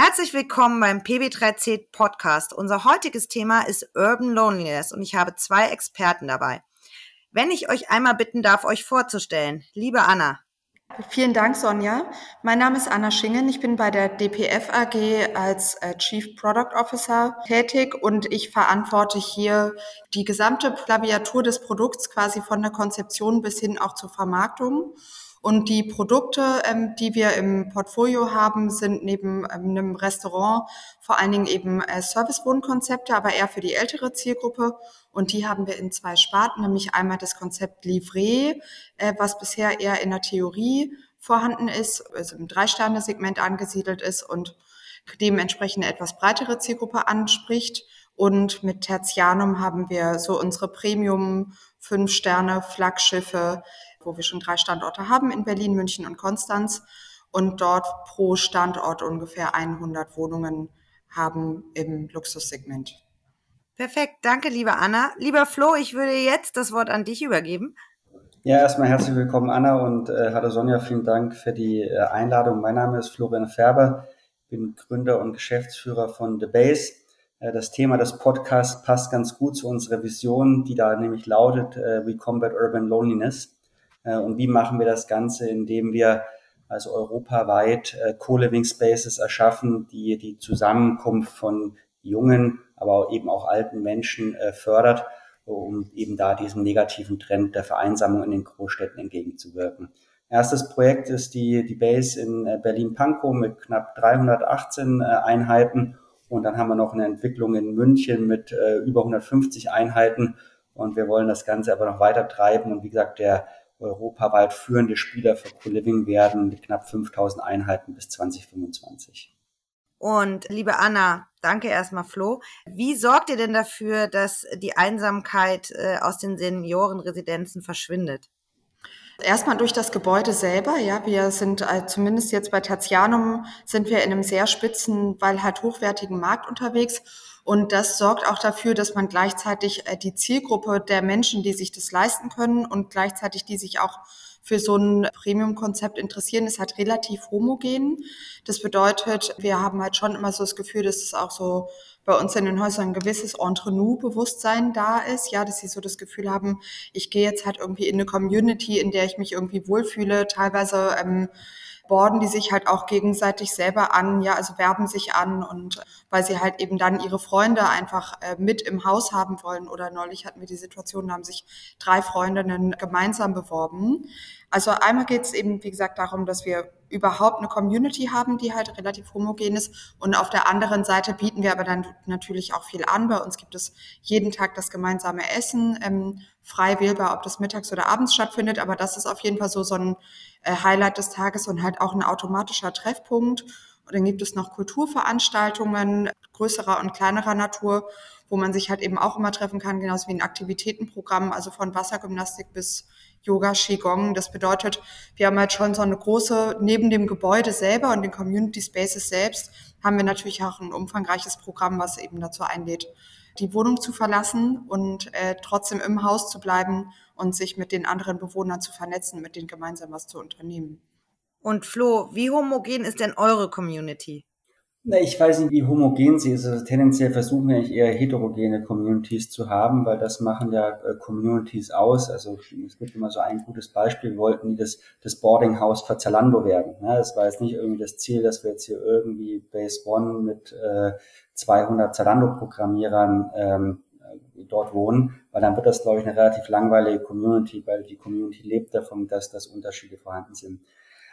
Herzlich willkommen beim PB3C Podcast. Unser heutiges Thema ist Urban Loneliness und ich habe zwei Experten dabei. Wenn ich euch einmal bitten darf, euch vorzustellen. Liebe Anna. Vielen Dank, Sonja. Mein Name ist Anna Schingen. Ich bin bei der DPF AG als äh, Chief Product Officer tätig und ich verantworte hier die gesamte Klaviatur des Produkts quasi von der Konzeption bis hin auch zur Vermarktung. Und die Produkte, ähm, die wir im Portfolio haben, sind neben ähm, einem Restaurant vor allen Dingen eben äh, Servicewohnkonzepte, aber eher für die ältere Zielgruppe. Und die haben wir in zwei Sparten, nämlich einmal das Konzept Livret, äh, was bisher eher in der Theorie vorhanden ist, also im Drei-Sterne-Segment angesiedelt ist und dementsprechend eine etwas breitere Zielgruppe anspricht. Und mit Tertianum haben wir so unsere Premium Fünf-Sterne-Flaggschiffe, wo wir schon drei Standorte haben in Berlin, München und Konstanz und dort pro Standort ungefähr 100 Wohnungen haben im Luxussegment. Perfekt, danke, liebe Anna. Lieber Flo, ich würde jetzt das Wort an dich übergeben. Ja, erstmal herzlich willkommen, Anna und äh, hallo Sonja, vielen Dank für die äh, Einladung. Mein Name ist Florian Färber, bin Gründer und Geschäftsführer von The Base. Äh, das Thema des Podcasts passt ganz gut zu unserer Vision, die da nämlich lautet, äh, We Combat Urban Loneliness. Äh, und wie machen wir das Ganze, indem wir also europaweit äh, Co-Living Spaces erschaffen, die die Zusammenkunft von jungen, aber eben auch alten Menschen äh, fördert, um eben da diesem negativen Trend der Vereinsamung in den Großstädten entgegenzuwirken. Erstes Projekt ist die, die Base in Berlin-Pankow mit knapp 318 Einheiten. Und dann haben wir noch eine Entwicklung in München mit über 150 Einheiten. Und wir wollen das Ganze aber noch weiter treiben. Und wie gesagt, der europaweit führende Spieler für Co-Living werden mit knapp 5000 Einheiten bis 2025. Und liebe Anna, danke erstmal Flo. Wie sorgt ihr denn dafür, dass die Einsamkeit äh, aus den Seniorenresidenzen verschwindet? Erstmal durch das Gebäude selber, ja. Wir sind äh, zumindest jetzt bei Tertianum sind wir in einem sehr spitzen, weil halt hochwertigen Markt unterwegs und das sorgt auch dafür, dass man gleichzeitig äh, die Zielgruppe der Menschen, die sich das leisten können und gleichzeitig die sich auch für so ein Premium-Konzept interessieren, ist halt relativ homogen. Das bedeutet, wir haben halt schon immer so das Gefühl, dass es auch so bei uns in den Häusern ein gewisses Entre-nous-Bewusstsein da ist, ja, dass sie so das Gefühl haben, ich gehe jetzt halt irgendwie in eine Community, in der ich mich irgendwie wohlfühle, teilweise ähm, borden die sich halt auch gegenseitig selber an, ja, also werben sich an und weil sie halt eben dann ihre Freunde einfach äh, mit im Haus haben wollen. Oder neulich hatten wir die Situation, da haben sich drei Freundinnen gemeinsam beworben. Also einmal geht es eben, wie gesagt, darum, dass wir überhaupt eine Community haben, die halt relativ homogen ist. Und auf der anderen Seite bieten wir aber dann natürlich auch viel an. Bei uns gibt es jeden Tag das gemeinsame Essen, ähm, frei wählbar, ob das mittags oder abends stattfindet. Aber das ist auf jeden Fall so, so ein äh, Highlight des Tages und halt auch ein automatischer Treffpunkt. Und dann gibt es noch Kulturveranstaltungen größerer und kleinerer Natur, wo man sich halt eben auch immer treffen kann, genauso wie ein Aktivitätenprogramm, also von Wassergymnastik bis Yoga, Qigong. Das bedeutet, wir haben halt schon so eine große, neben dem Gebäude selber und den Community Spaces selbst, haben wir natürlich auch ein umfangreiches Programm, was eben dazu einlädt, die Wohnung zu verlassen und äh, trotzdem im Haus zu bleiben und sich mit den anderen Bewohnern zu vernetzen, mit denen gemeinsam was zu unternehmen. Und Flo, wie homogen ist denn eure Community? Na, ich weiß nicht, wie homogen sie ist. Also tendenziell versuchen wir eher heterogene Communities zu haben, weil das machen ja äh, Communities aus. Also es gibt immer so ein gutes Beispiel. Wir wollten nie das, das Boarding House für Zalando werden. Ne? Das war jetzt nicht irgendwie das Ziel, dass wir jetzt hier irgendwie Base One mit äh, 200 Zalando-Programmierern ähm, äh, dort wohnen, weil dann wird das, glaube ich, eine relativ langweilige Community, weil die Community lebt davon, dass, dass Unterschiede vorhanden sind.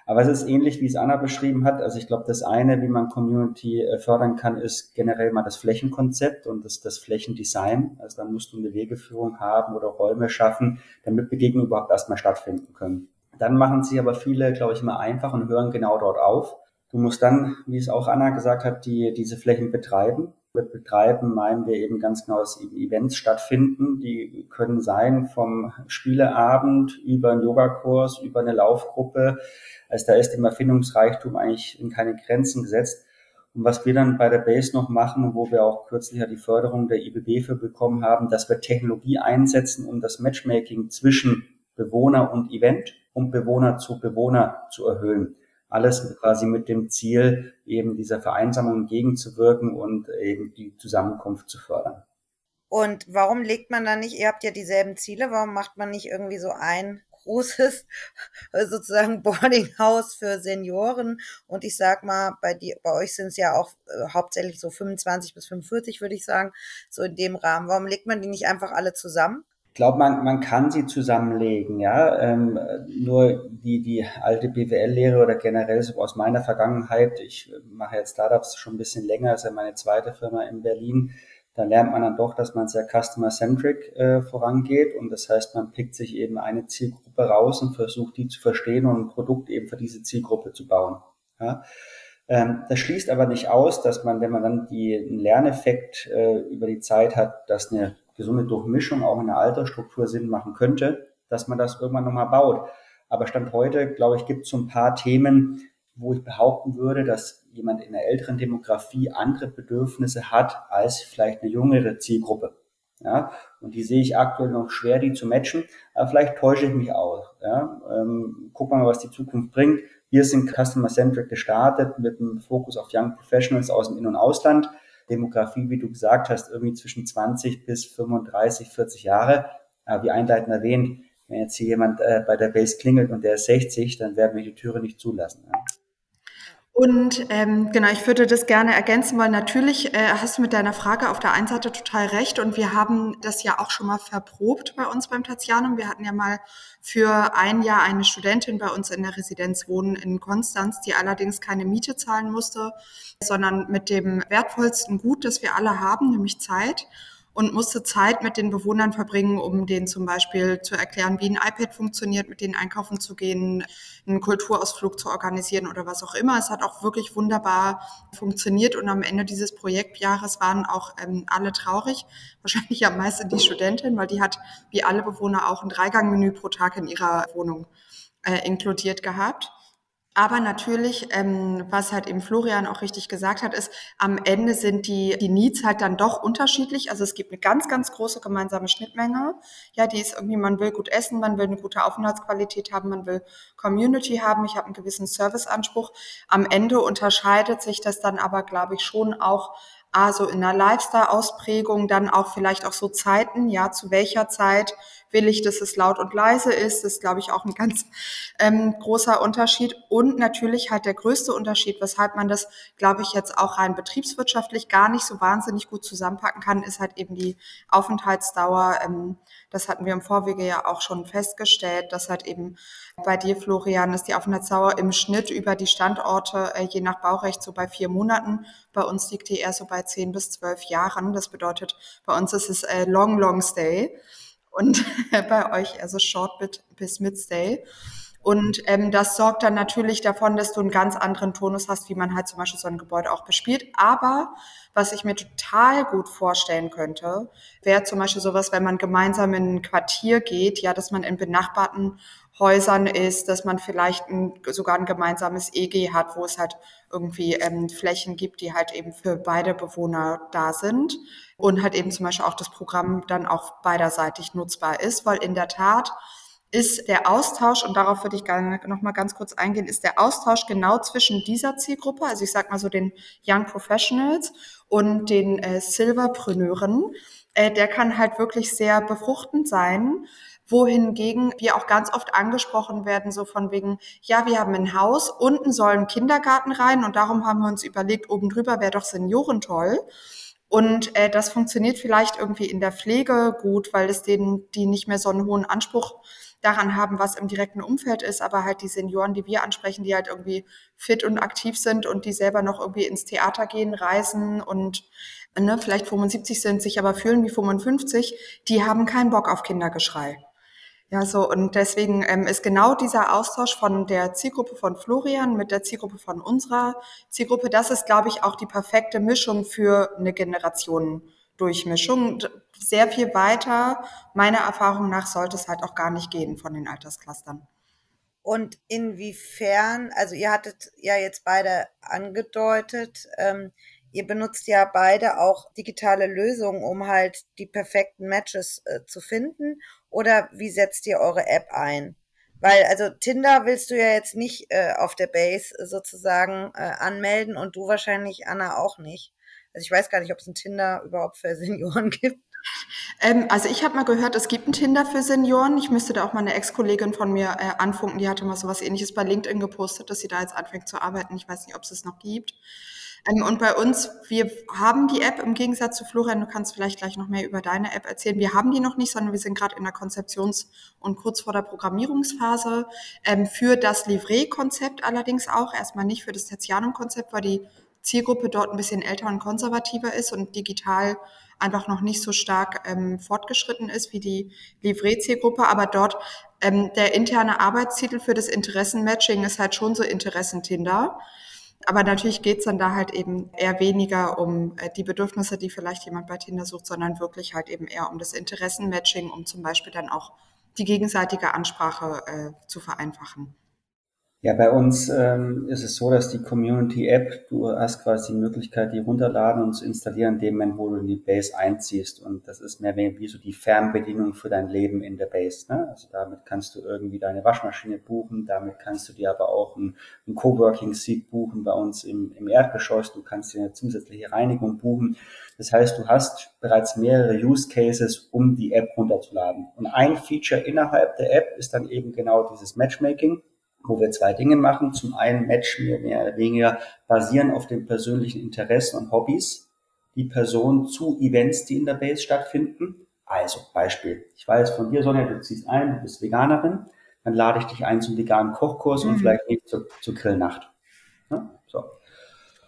Aber es ist ähnlich, wie es Anna beschrieben hat. Also ich glaube, das eine, wie man Community äh, fördern kann, ist generell mal das Flächenkonzept und das, das Flächendesign. Also da musst du eine Wegeführung haben oder Räume schaffen, damit Begegnungen überhaupt erstmal stattfinden können. Dann machen sie aber viele, glaube ich, mal einfach und hören genau dort auf. Du musst dann, wie es auch Anna gesagt hat, die, diese Flächen betreiben. Mit betreiben meinen wir eben ganz genau, dass eben Events stattfinden. Die können sein vom Spieleabend über einen Yogakurs, über eine Laufgruppe, also da ist dem Erfindungsreichtum eigentlich in keine Grenzen gesetzt. Und was wir dann bei der Base noch machen, wo wir auch kürzlich ja die Förderung der IBB für bekommen haben, dass wir Technologie einsetzen, um das Matchmaking zwischen Bewohner und Event und Bewohner zu Bewohner zu erhöhen. Alles quasi mit dem Ziel, eben dieser Vereinsamung entgegenzuwirken und eben die Zusammenkunft zu fördern. Und warum legt man da nicht, ihr habt ja dieselben Ziele, warum macht man nicht irgendwie so ein großes sozusagen Boardinghaus für Senioren und ich sag mal, bei dir, bei euch sind es ja auch äh, hauptsächlich so 25 bis 45, würde ich sagen, so in dem Rahmen. Warum legt man die nicht einfach alle zusammen? Glaube, man, man kann sie zusammenlegen, ja. Ähm, nur die, die alte BWL-Lehre oder generell so aus meiner Vergangenheit, ich mache jetzt Startups schon ein bisschen länger, ist ja meine zweite Firma in Berlin, da lernt man dann doch, dass man sehr customer-centric äh, vorangeht und das heißt, man pickt sich eben eine Zielgruppe raus und versucht, die zu verstehen und ein Produkt eben für diese Zielgruppe zu bauen. Ja? Ähm, das schließt aber nicht aus, dass man, wenn man dann den Lerneffekt äh, über die Zeit hat, dass eine gesunde Durchmischung auch in der Altersstruktur Sinn machen könnte, dass man das irgendwann nochmal baut. Aber Stand heute, glaube ich, gibt es so ein paar Themen, wo ich behaupten würde, dass jemand in einer älteren Demografie andere Bedürfnisse hat als vielleicht eine jüngere Zielgruppe. Ja, und die sehe ich aktuell noch schwer, die zu matchen. Aber vielleicht täusche ich mich auch. Ja, ähm, gucken wir mal, was die Zukunft bringt. Wir sind Customer-Centric gestartet mit einem Fokus auf Young Professionals aus dem In- und Ausland. Demografie, wie du gesagt hast, irgendwie zwischen 20 bis 35, 40 Jahre. Aber wie einleitend erwähnt, wenn jetzt hier jemand äh, bei der Base klingelt und der ist 60, dann werden wir die Türe nicht zulassen. Ja. Und ähm, genau, ich würde das gerne ergänzen, weil natürlich äh, hast du mit deiner Frage auf der einen Seite total recht. Und wir haben das ja auch schon mal verprobt bei uns beim Tatianum. Wir hatten ja mal für ein Jahr eine Studentin bei uns in der Residenz wohnen in Konstanz, die allerdings keine Miete zahlen musste, sondern mit dem wertvollsten Gut, das wir alle haben, nämlich Zeit und musste Zeit mit den Bewohnern verbringen, um denen zum Beispiel zu erklären, wie ein iPad funktioniert, mit denen einkaufen zu gehen, einen Kulturausflug zu organisieren oder was auch immer. Es hat auch wirklich wunderbar funktioniert und am Ende dieses Projektjahres waren auch ähm, alle traurig. Wahrscheinlich am meisten die Studentin, weil die hat wie alle Bewohner auch ein Dreigangmenü pro Tag in ihrer Wohnung äh, inkludiert gehabt. Aber natürlich, ähm, was halt eben Florian auch richtig gesagt hat, ist, am Ende sind die, die Needs halt dann doch unterschiedlich. Also es gibt eine ganz, ganz große gemeinsame Schnittmenge. Ja, die ist irgendwie, man will gut essen, man will eine gute Aufenthaltsqualität haben, man will Community haben, ich habe einen gewissen Serviceanspruch. Am Ende unterscheidet sich das dann aber, glaube ich, schon auch also in einer Lifestyle-Ausprägung, dann auch vielleicht auch so Zeiten, ja, zu welcher Zeit will ich, dass es laut und leise ist. Das ist, glaube ich, auch ein ganz ähm, großer Unterschied. Und natürlich halt der größte Unterschied, weshalb man das, glaube ich, jetzt auch rein betriebswirtschaftlich gar nicht so wahnsinnig gut zusammenpacken kann, ist halt eben die Aufenthaltsdauer. Ähm, das hatten wir im Vorwege ja auch schon festgestellt, dass halt eben bei dir, Florian, ist die Aufenthaltsdauer im Schnitt über die Standorte äh, je nach Baurecht so bei vier Monaten. Bei uns liegt die eher so bei zehn bis zwölf Jahren. Das bedeutet, bei uns ist es äh, long, long stay und bei euch also Short bis Mid-Stay. Und ähm, das sorgt dann natürlich davon, dass du einen ganz anderen Tonus hast, wie man halt zum Beispiel so ein Gebäude auch bespielt. Aber was ich mir total gut vorstellen könnte, wäre zum Beispiel sowas, wenn man gemeinsam in ein Quartier geht, ja, dass man in benachbarten Häusern ist, dass man vielleicht ein, sogar ein gemeinsames EG hat, wo es halt irgendwie ähm, Flächen gibt, die halt eben für beide Bewohner da sind. Und halt eben zum Beispiel auch das Programm dann auch beiderseitig nutzbar ist, weil in der Tat ist der Austausch, und darauf würde ich gerne noch mal ganz kurz eingehen, ist der Austausch genau zwischen dieser Zielgruppe, also ich sage mal so den Young Professionals und den äh, Silverpreneuren, äh, der kann halt wirklich sehr befruchtend sein, wohingegen wir auch ganz oft angesprochen werden, so von wegen, ja, wir haben ein Haus, unten soll ein Kindergarten rein und darum haben wir uns überlegt, oben drüber wäre doch Senioren toll. Und äh, das funktioniert vielleicht irgendwie in der Pflege gut, weil es denen, die nicht mehr so einen hohen Anspruch daran haben, was im direkten Umfeld ist, aber halt die Senioren, die wir ansprechen, die halt irgendwie fit und aktiv sind und die selber noch irgendwie ins Theater gehen, reisen und ne, vielleicht 75 sind, sich aber fühlen wie 55, die haben keinen Bock auf Kindergeschrei. Ja, so und deswegen ähm, ist genau dieser Austausch von der Zielgruppe von Florian mit der Zielgruppe von unserer Zielgruppe, das ist, glaube ich, auch die perfekte Mischung für eine Generationendurchmischung. Sehr viel weiter, meiner Erfahrung nach, sollte es halt auch gar nicht gehen von den Altersclustern. Und inwiefern, also ihr hattet ja jetzt beide angedeutet, ähm, ihr benutzt ja beide auch digitale Lösungen, um halt die perfekten Matches äh, zu finden. Oder wie setzt ihr eure App ein? Weil, also Tinder willst du ja jetzt nicht äh, auf der Base sozusagen äh, anmelden und du wahrscheinlich, Anna, auch nicht. Also ich weiß gar nicht, ob es ein Tinder überhaupt für Senioren gibt. Ähm, also ich habe mal gehört, es gibt ein Tinder für Senioren. Ich müsste da auch mal eine Ex-Kollegin von mir äh, anfunken, die hatte mal so was ähnliches bei LinkedIn gepostet, dass sie da jetzt anfängt zu arbeiten. Ich weiß nicht, ob es es noch gibt. Ähm, und bei uns, wir haben die App im Gegensatz zu Florian, du kannst vielleicht gleich noch mehr über deine App erzählen. Wir haben die noch nicht, sondern wir sind gerade in der Konzeptions- und kurz vor der Programmierungsphase. Ähm, für das Livret-Konzept allerdings auch, erstmal nicht für das Tertianum-Konzept, weil die Zielgruppe dort ein bisschen älter und konservativer ist und digital einfach noch nicht so stark ähm, fortgeschritten ist wie die Livret-Zielgruppe, aber dort ähm, der interne Arbeitstitel für das Interessenmatching ist halt schon so Interessentinder. Aber natürlich geht es dann da halt eben eher weniger um äh, die Bedürfnisse, die vielleicht jemand bei Tinder sucht, sondern wirklich halt eben eher um das Interessenmatching, um zum Beispiel dann auch die gegenseitige Ansprache äh, zu vereinfachen. Ja, bei uns ähm, ist es so, dass die Community-App, du hast quasi die Möglichkeit, die runterladen und zu installieren, in dem Moment, wo du in die Base einziehst. Und das ist mehr wie so die Fernbedienung für dein Leben in der Base. Ne? Also damit kannst du irgendwie deine Waschmaschine buchen, damit kannst du dir aber auch ein, ein Coworking-Seat buchen bei uns im, im Erdgeschoss. Du kannst dir eine zusätzliche Reinigung buchen. Das heißt, du hast bereits mehrere Use Cases, um die App runterzuladen. Und ein Feature innerhalb der App ist dann eben genau dieses Matchmaking wo wir zwei Dinge machen. Zum einen matchen wir mehr oder weniger basieren auf den persönlichen Interessen und Hobbys die Person zu Events, die in der Base stattfinden. Also Beispiel, ich weiß von dir, Sonja, du ziehst ein, du bist Veganerin, dann lade ich dich ein zum veganen Kochkurs mhm. und vielleicht nicht zur, zur Grillnacht. Ja.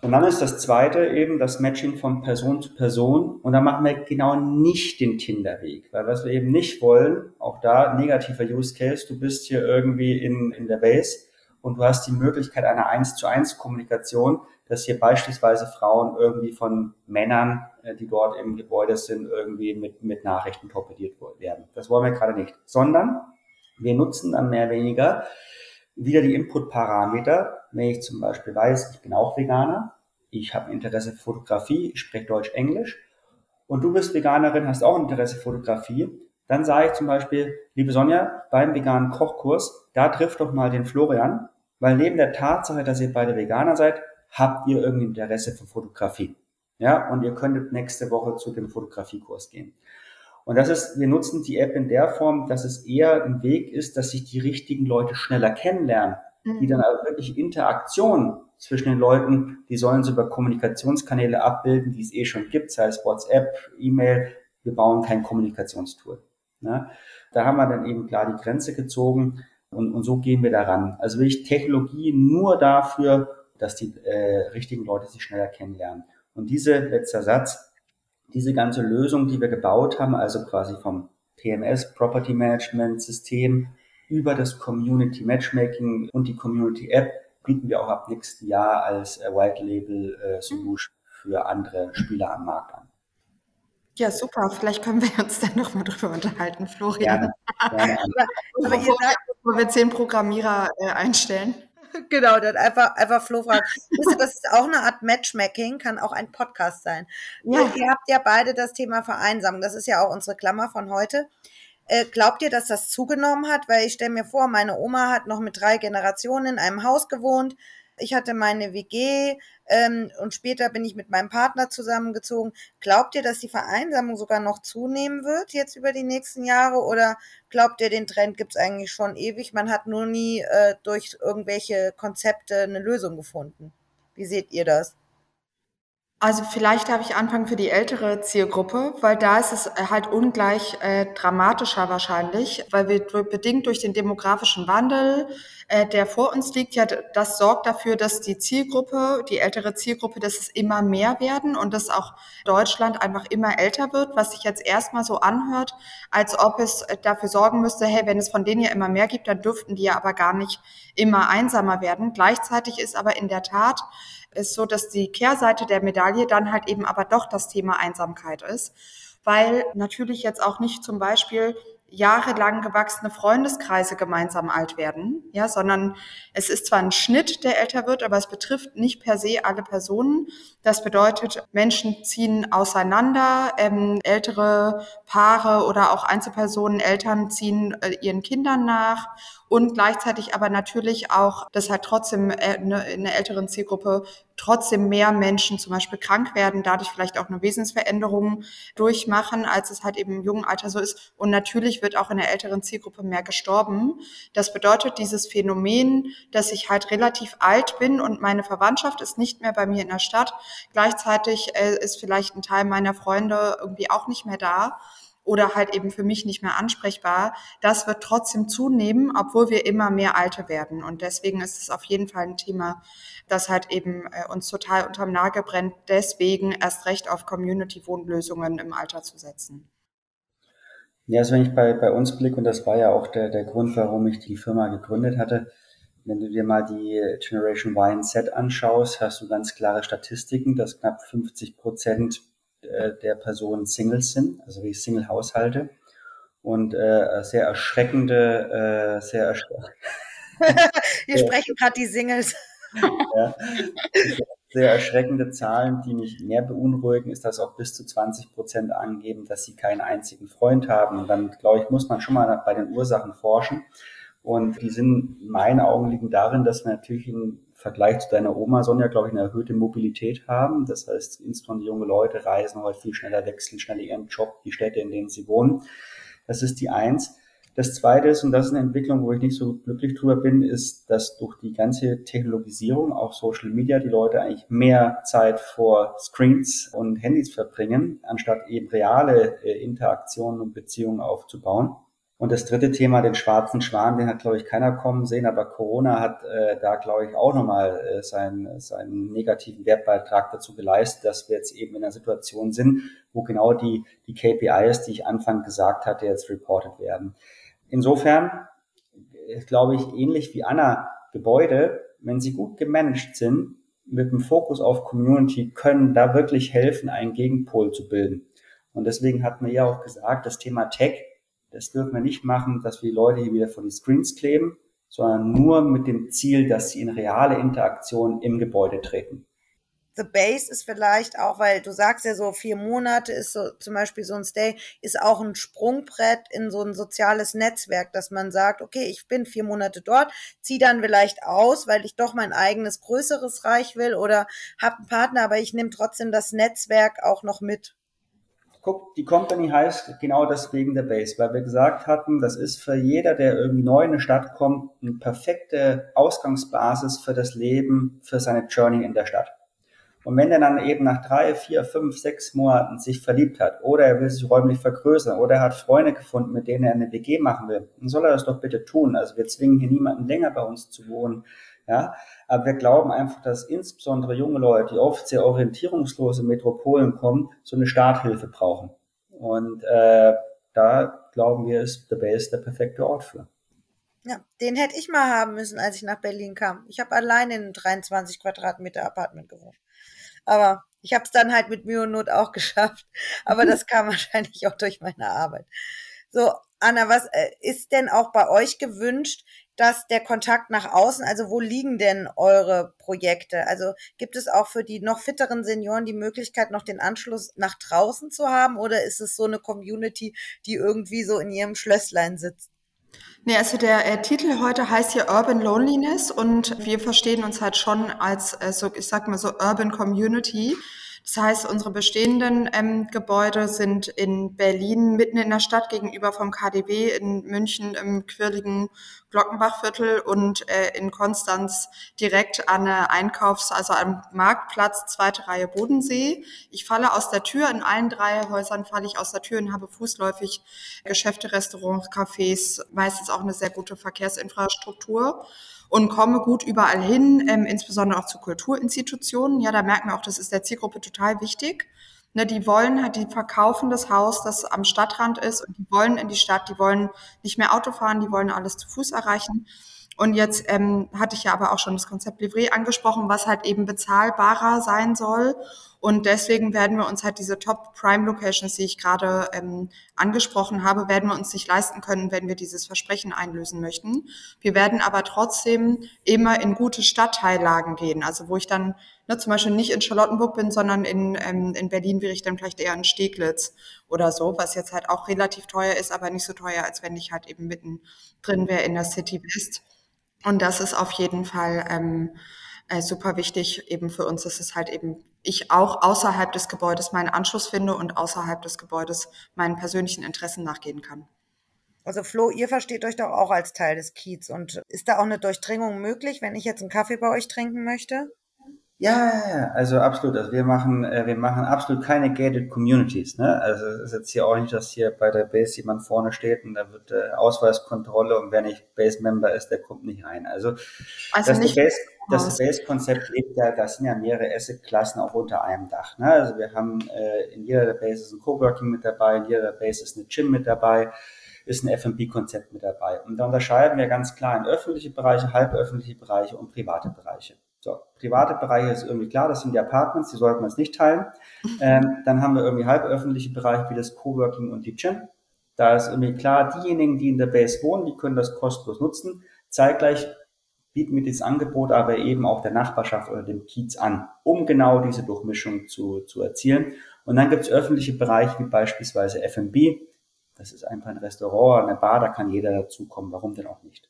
Und dann ist das zweite eben das Matching von Person zu Person. Und da machen wir genau nicht den Tinder-Weg. Weil was wir eben nicht wollen, auch da negativer Use Case, du bist hier irgendwie in, in der Base und du hast die Möglichkeit einer 1 zu 1 Kommunikation, dass hier beispielsweise Frauen irgendwie von Männern, äh, die dort im Gebäude sind, irgendwie mit, mit Nachrichten torpediert werden. Das wollen wir gerade nicht. Sondern wir nutzen dann mehr oder weniger wieder die Input-Parameter. Wenn ich zum Beispiel weiß, ich bin auch Veganer, ich habe Interesse für Fotografie, ich spreche Deutsch, Englisch und du bist Veganerin, hast auch Interesse für Fotografie, dann sage ich zum Beispiel, liebe Sonja, beim veganen Kochkurs, da trifft doch mal den Florian, weil neben der Tatsache, dass ihr beide Veganer seid, habt ihr irgendwie Interesse für Fotografie. Ja, und ihr könntet nächste Woche zu dem Fotografiekurs gehen. Und das ist, wir nutzen die App in der Form, dass es eher ein Weg ist, dass sich die richtigen Leute schneller kennenlernen, mhm. die dann also wirklich Interaktion zwischen den Leuten, die sollen sie über Kommunikationskanäle abbilden, die es eh schon gibt, sei es WhatsApp, E-Mail. Wir bauen kein Kommunikationstool. Ne? Da haben wir dann eben klar die Grenze gezogen und, und so gehen wir daran. Also will ich Technologie nur dafür, dass die äh, richtigen Leute sich schneller kennenlernen. Und diese, letzter Satz, diese ganze Lösung, die wir gebaut haben, also quasi vom TMS, Property Management System, über das Community Matchmaking und die Community App, bieten wir auch ab nächsten Jahr als äh, White Label äh, Solution für andere Spieler am Markt an. Ja, super. Vielleicht können wir uns dann nochmal drüber unterhalten, Florian. Gerne, gerne. Aber ihr sagt, bevor wir zehn Programmierer äh, einstellen. Genau, dann einfach, einfach Flo fragen. Wisst ihr, das ist auch eine Art Matchmaking, kann auch ein Podcast sein. Ja. Ihr habt ja beide das Thema Vereinsamung. Das ist ja auch unsere Klammer von heute. Äh, glaubt ihr, dass das zugenommen hat? Weil ich stelle mir vor, meine Oma hat noch mit drei Generationen in einem Haus gewohnt. Ich hatte meine WG ähm, und später bin ich mit meinem Partner zusammengezogen. Glaubt ihr, dass die Vereinsamung sogar noch zunehmen wird jetzt über die nächsten Jahre? Oder glaubt ihr, den Trend gibt es eigentlich schon ewig? Man hat nur nie äh, durch irgendwelche Konzepte eine Lösung gefunden. Wie seht ihr das? Also vielleicht habe ich Anfang für die ältere Zielgruppe, weil da ist es halt ungleich äh, dramatischer wahrscheinlich, weil wir bedingt durch den demografischen Wandel, äh, der vor uns liegt, ja, das sorgt dafür, dass die Zielgruppe, die ältere Zielgruppe, dass es immer mehr werden und dass auch Deutschland einfach immer älter wird, was sich jetzt erstmal so anhört, als ob es äh, dafür sorgen müsste, hey, wenn es von denen ja immer mehr gibt, dann dürften die ja aber gar nicht immer einsamer werden. Gleichzeitig ist aber in der Tat ist so, dass die Kehrseite der Medaille dann halt eben aber doch das Thema Einsamkeit ist, weil natürlich jetzt auch nicht zum Beispiel jahrelang gewachsene Freundeskreise gemeinsam alt werden, ja, sondern es ist zwar ein Schnitt, der älter wird, aber es betrifft nicht per se alle Personen. Das bedeutet, Menschen ziehen auseinander, ähm, ältere Paare oder auch Einzelpersonen, Eltern ziehen äh, ihren Kindern nach und gleichzeitig aber natürlich auch, dass halt trotzdem äh, ne, in der älteren Zielgruppe trotzdem mehr Menschen zum Beispiel krank werden, dadurch vielleicht auch eine Wesensveränderung durchmachen, als es halt eben im jungen Alter so ist. Und natürlich wird auch in der älteren Zielgruppe mehr gestorben. Das bedeutet dieses Phänomen, dass ich halt relativ alt bin und meine Verwandtschaft ist nicht mehr bei mir in der Stadt. Gleichzeitig äh, ist vielleicht ein Teil meiner Freunde irgendwie auch nicht mehr da oder halt eben für mich nicht mehr ansprechbar, das wird trotzdem zunehmen, obwohl wir immer mehr Alte werden. Und deswegen ist es auf jeden Fall ein Thema, das halt eben äh, uns total unterm Nagel brennt, deswegen erst recht auf Community-Wohnlösungen im Alter zu setzen. Ja, also wenn ich bei, bei uns blicke, und das war ja auch der, der Grund, warum ich die Firma gegründet hatte, wenn du dir mal die Generation Y und Z anschaust, hast du ganz klare Statistiken, dass knapp 50 Prozent äh, der Personen Singles sind, also wie Single-Haushalte. Und äh, sehr erschreckende, äh, sehr erschreckende. Wir sprechen gerade die Singles. ja, sehr erschreckende Zahlen, die mich mehr beunruhigen, ist, dass auch bis zu 20 Prozent angeben, dass sie keinen einzigen Freund haben. Und dann, glaube ich, muss man schon mal bei den Ursachen forschen. Und die sind in meinen Augen liegen darin, dass wir natürlich in Vergleich zu deiner Oma, Sonja, glaube ich, eine erhöhte Mobilität haben. Das heißt, insbesondere junge Leute reisen heute viel schneller, wechseln schneller ihren Job, die Städte, in denen sie wohnen. Das ist die eins. Das zweite ist, und das ist eine Entwicklung, wo ich nicht so glücklich drüber bin, ist, dass durch die ganze Technologisierung, auch Social Media, die Leute eigentlich mehr Zeit vor Screens und Handys verbringen, anstatt eben reale äh, Interaktionen und Beziehungen aufzubauen. Und das dritte Thema, den schwarzen Schwan, den hat, glaube ich, keiner kommen sehen, aber Corona hat äh, da, glaube ich, auch nochmal äh, seinen, seinen negativen Wertbeitrag dazu geleistet, dass wir jetzt eben in einer Situation sind, wo genau die, die KPIs, die ich Anfang gesagt hatte, jetzt reported werden. Insofern, äh, glaube ich, ähnlich wie Anna, Gebäude, wenn sie gut gemanagt sind, mit dem Fokus auf Community, können da wirklich helfen, einen Gegenpol zu bilden. Und deswegen hat man ja auch gesagt, das Thema Tech das dürfen wir nicht machen, dass wir die Leute hier wieder vor die Screens kleben, sondern nur mit dem Ziel, dass sie in reale Interaktion im Gebäude treten. The Base ist vielleicht auch, weil du sagst ja so, vier Monate ist so zum Beispiel so ein Stay, ist auch ein Sprungbrett in so ein soziales Netzwerk, dass man sagt, okay, ich bin vier Monate dort, ziehe dann vielleicht aus, weil ich doch mein eigenes größeres Reich will oder habe einen Partner, aber ich nehme trotzdem das Netzwerk auch noch mit guck, die Company heißt genau deswegen der Base, weil wir gesagt hatten, das ist für jeder, der irgendwie neu in eine Stadt kommt, eine perfekte Ausgangsbasis für das Leben, für seine Journey in der Stadt. Und wenn er dann eben nach drei, vier, fünf, sechs Monaten sich verliebt hat oder er will sich räumlich vergrößern oder er hat Freunde gefunden, mit denen er eine WG machen will, dann soll er das doch bitte tun. Also wir zwingen hier niemanden länger bei uns zu wohnen. Ja, aber wir glauben einfach, dass insbesondere junge Leute, die oft sehr orientierungslose Metropolen kommen, so eine Starthilfe brauchen. Und äh, da glauben wir, ist The Base der perfekte Ort für. Ja, den hätte ich mal haben müssen, als ich nach Berlin kam. Ich habe allein in einem 23 Quadratmeter Apartment gewohnt. Aber ich habe es dann halt mit Mühe und Not auch geschafft. Aber das kam wahrscheinlich auch durch meine Arbeit. So, Anna, was äh, ist denn auch bei euch gewünscht, dass der Kontakt nach außen, also wo liegen denn eure Projekte? Also gibt es auch für die noch fitteren Senioren die Möglichkeit, noch den Anschluss nach draußen zu haben oder ist es so eine Community, die irgendwie so in ihrem Schlösslein sitzt? Nee, also der äh, Titel heute heißt hier Urban Loneliness und wir verstehen uns halt schon als, äh, so, ich sag mal so Urban Community. Das heißt, unsere bestehenden ähm, Gebäude sind in Berlin mitten in der Stadt gegenüber vom KDW, in München im quirligen Glockenbachviertel und äh, in Konstanz direkt an der Einkaufs-, also am Marktplatz, zweite Reihe Bodensee. Ich falle aus der Tür, in allen drei Häusern falle ich aus der Tür und habe fußläufig Geschäfte, Restaurants, Cafés, meistens auch eine sehr gute Verkehrsinfrastruktur und komme gut überall hin, ähm, insbesondere auch zu Kulturinstitutionen. Ja, da merken wir auch, das ist der Zielgruppe total wichtig. Ne, die wollen halt, die verkaufen das Haus, das am Stadtrand ist und die wollen in die Stadt, die wollen nicht mehr Auto fahren, die wollen alles zu Fuß erreichen. Und jetzt ähm, hatte ich ja aber auch schon das Konzept Livret angesprochen, was halt eben bezahlbarer sein soll. Und deswegen werden wir uns halt diese Top Prime Locations, die ich gerade ähm, angesprochen habe, werden wir uns nicht leisten können, wenn wir dieses Versprechen einlösen möchten. Wir werden aber trotzdem immer in gute Stadtteillagen gehen. Also wo ich dann ne, zum Beispiel nicht in Charlottenburg bin, sondern in, ähm, in Berlin wäre ich dann vielleicht eher in Steglitz oder so, was jetzt halt auch relativ teuer ist, aber nicht so teuer, als wenn ich halt eben mitten drin wäre in der City West. Und das ist auf jeden Fall ähm, äh, super wichtig eben für uns, dass es halt eben ich auch außerhalb des Gebäudes meinen Anschluss finde und außerhalb des Gebäudes meinen persönlichen Interessen nachgehen kann. Also Flo, ihr versteht euch doch auch als Teil des Kiez und ist da auch eine Durchdringung möglich, wenn ich jetzt einen Kaffee bei euch trinken möchte? Ja, also absolut. Also wir machen, äh, wir machen absolut keine gated Communities. Ne? Also es ist jetzt hier auch nicht, dass hier bei der Base jemand vorne steht und da wird äh, Ausweiskontrolle und wer nicht Base-Member ist, der kommt nicht rein. Also, also das, nicht Base, das Base-Konzept lebt ja, da sind ja mehrere Asset-Klassen auch unter einem Dach. Ne? Also wir haben äh, in jeder der Bases ein Coworking mit dabei, in jeder der Bases eine Gym mit dabei ist ein F&B-Konzept mit dabei. Und da unterscheiden wir ganz klar in öffentliche Bereiche, halböffentliche Bereiche und private Bereiche. So, private Bereiche ist irgendwie klar, das sind die Apartments, die sollten wir jetzt nicht teilen. Ähm, dann haben wir irgendwie halböffentliche Bereiche wie das Coworking und die Gym. Da ist irgendwie klar, diejenigen, die in der Base wohnen, die können das kostenlos nutzen. Zeitgleich bieten wir dieses Angebot aber eben auch der Nachbarschaft oder dem Kiez an, um genau diese Durchmischung zu, zu erzielen. Und dann gibt es öffentliche Bereiche wie beispielsweise F&B. Das ist einfach ein Restaurant, eine Bar, da kann jeder dazukommen. Warum denn auch nicht?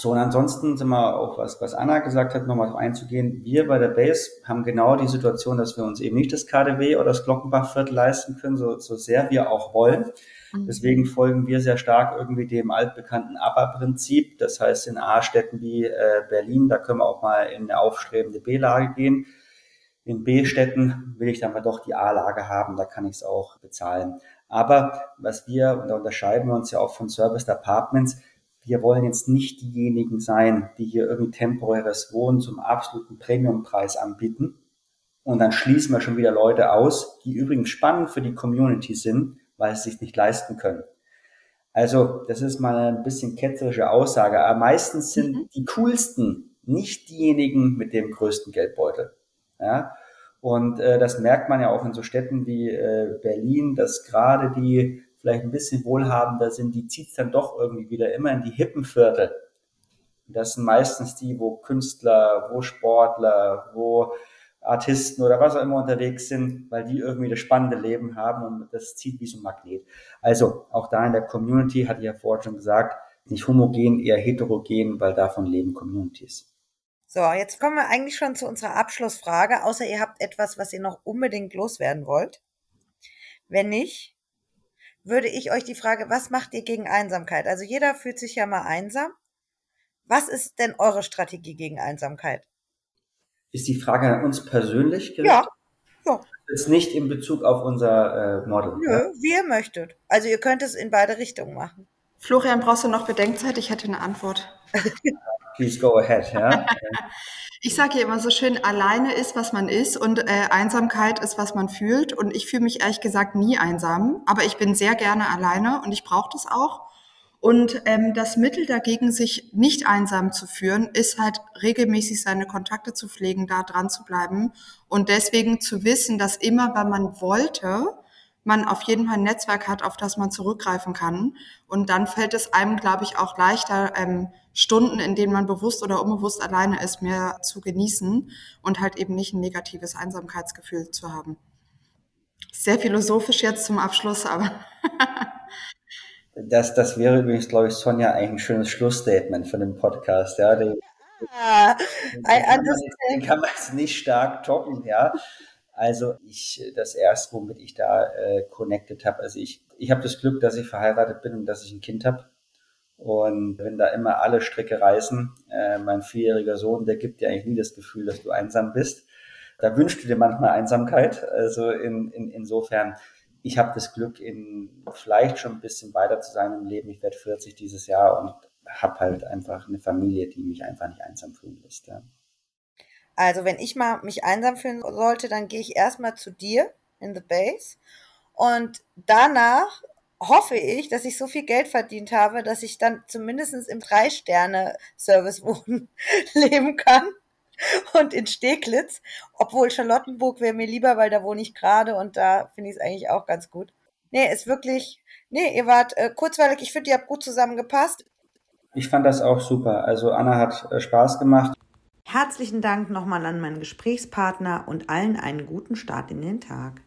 So, und ansonsten sind wir auch, was, was Anna gesagt hat, nochmal einzugehen. Wir bei der Base haben genau die Situation, dass wir uns eben nicht das KDW oder das Glockenbachviertel leisten können, so, so sehr wir auch wollen. Mhm. Deswegen folgen wir sehr stark irgendwie dem altbekannten ABBA-Prinzip. Das heißt, in A-Städten wie äh, Berlin, da können wir auch mal in eine aufstrebende B-Lage gehen. In B-Städten will ich dann mal doch die A-Lage haben, da kann ich es auch bezahlen. Aber was wir, und da unterscheiden wir uns ja auch von Service Apartments, wir wollen jetzt nicht diejenigen sein, die hier irgendwie temporäres Wohnen zum absoluten Premiumpreis anbieten. Und dann schließen wir schon wieder Leute aus, die übrigens spannend für die Community sind, weil sie sich nicht leisten können. Also, das ist mal ein bisschen ketzerische Aussage, aber meistens sind mhm. die coolsten nicht diejenigen mit dem größten Geldbeutel. Ja? Und äh, das merkt man ja auch in so Städten wie äh, Berlin, dass gerade die vielleicht ein bisschen wohlhabender sind, die zieht dann doch irgendwie wieder immer in die hippen Viertel. Das sind meistens die, wo Künstler, wo Sportler, wo Artisten oder was auch immer unterwegs sind, weil die irgendwie das spannende Leben haben und das zieht wie so ein Magnet. Also auch da in der Community, hatte ich ja vorhin schon gesagt, nicht homogen, eher heterogen, weil davon leben Communities. So, jetzt kommen wir eigentlich schon zu unserer Abschlussfrage, außer ihr habt etwas, was ihr noch unbedingt loswerden wollt. Wenn nicht, würde ich euch die Frage, was macht ihr gegen Einsamkeit? Also jeder fühlt sich ja mal einsam. Was ist denn eure Strategie gegen Einsamkeit? Ist die Frage an uns persönlich gerichtet? Ja. ja. Jetzt nicht in Bezug auf unser äh, Model. Nö, ja? wie ihr möchtet. Also ihr könnt es in beide Richtungen machen. Florian, brauchst du noch Bedenkzeit? Ich hätte eine Antwort. Please go ahead. Ja? Ich sage ja immer so schön, alleine ist, was man ist und äh, Einsamkeit ist, was man fühlt. Und ich fühle mich ehrlich gesagt nie einsam, aber ich bin sehr gerne alleine und ich brauche das auch. Und ähm, das Mittel dagegen, sich nicht einsam zu führen, ist halt regelmäßig seine Kontakte zu pflegen, da dran zu bleiben und deswegen zu wissen, dass immer, wenn man wollte, man auf jeden Fall ein Netzwerk hat, auf das man zurückgreifen kann. Und dann fällt es einem, glaube ich, auch leichter, ähm, Stunden, in denen man bewusst oder unbewusst alleine ist, mehr zu genießen und halt eben nicht ein negatives Einsamkeitsgefühl zu haben. Sehr philosophisch jetzt zum Abschluss, aber. das, das wäre übrigens, glaube ich, Sonja, eigentlich ein schönes Schlussstatement von dem Podcast. Ja, den, ah, den, kann man, den kann man jetzt nicht stark toppen, ja. Also ich, das erste, womit ich da äh, connected habe, also ich, ich habe das Glück, dass ich verheiratet bin und dass ich ein Kind habe. Und wenn da immer alle Stricke reißen, äh, mein vierjähriger Sohn, der gibt dir eigentlich nie das Gefühl, dass du einsam bist. Da wünschst du dir manchmal Einsamkeit. Also in, in, insofern, ich habe das Glück, in vielleicht schon ein bisschen weiter zu sein im Leben. Ich werde 40 dieses Jahr und habe halt einfach eine Familie, die mich einfach nicht einsam fühlen lässt. Ja. Also wenn ich mal mich einsam fühlen sollte, dann gehe ich erstmal zu dir in the base und danach hoffe ich, dass ich so viel Geld verdient habe, dass ich dann zumindest im Drei-Sterne-Service-Wohnen leben kann und in Steglitz, obwohl Charlottenburg wäre mir lieber, weil da wohne ich gerade und da finde ich es eigentlich auch ganz gut. Nee, ist wirklich, nee, ihr wart äh, kurzweilig, ich finde, ihr habt gut zusammengepasst. Ich fand das auch super. Also Anna hat äh, Spaß gemacht. Herzlichen Dank nochmal an meinen Gesprächspartner und allen einen guten Start in den Tag.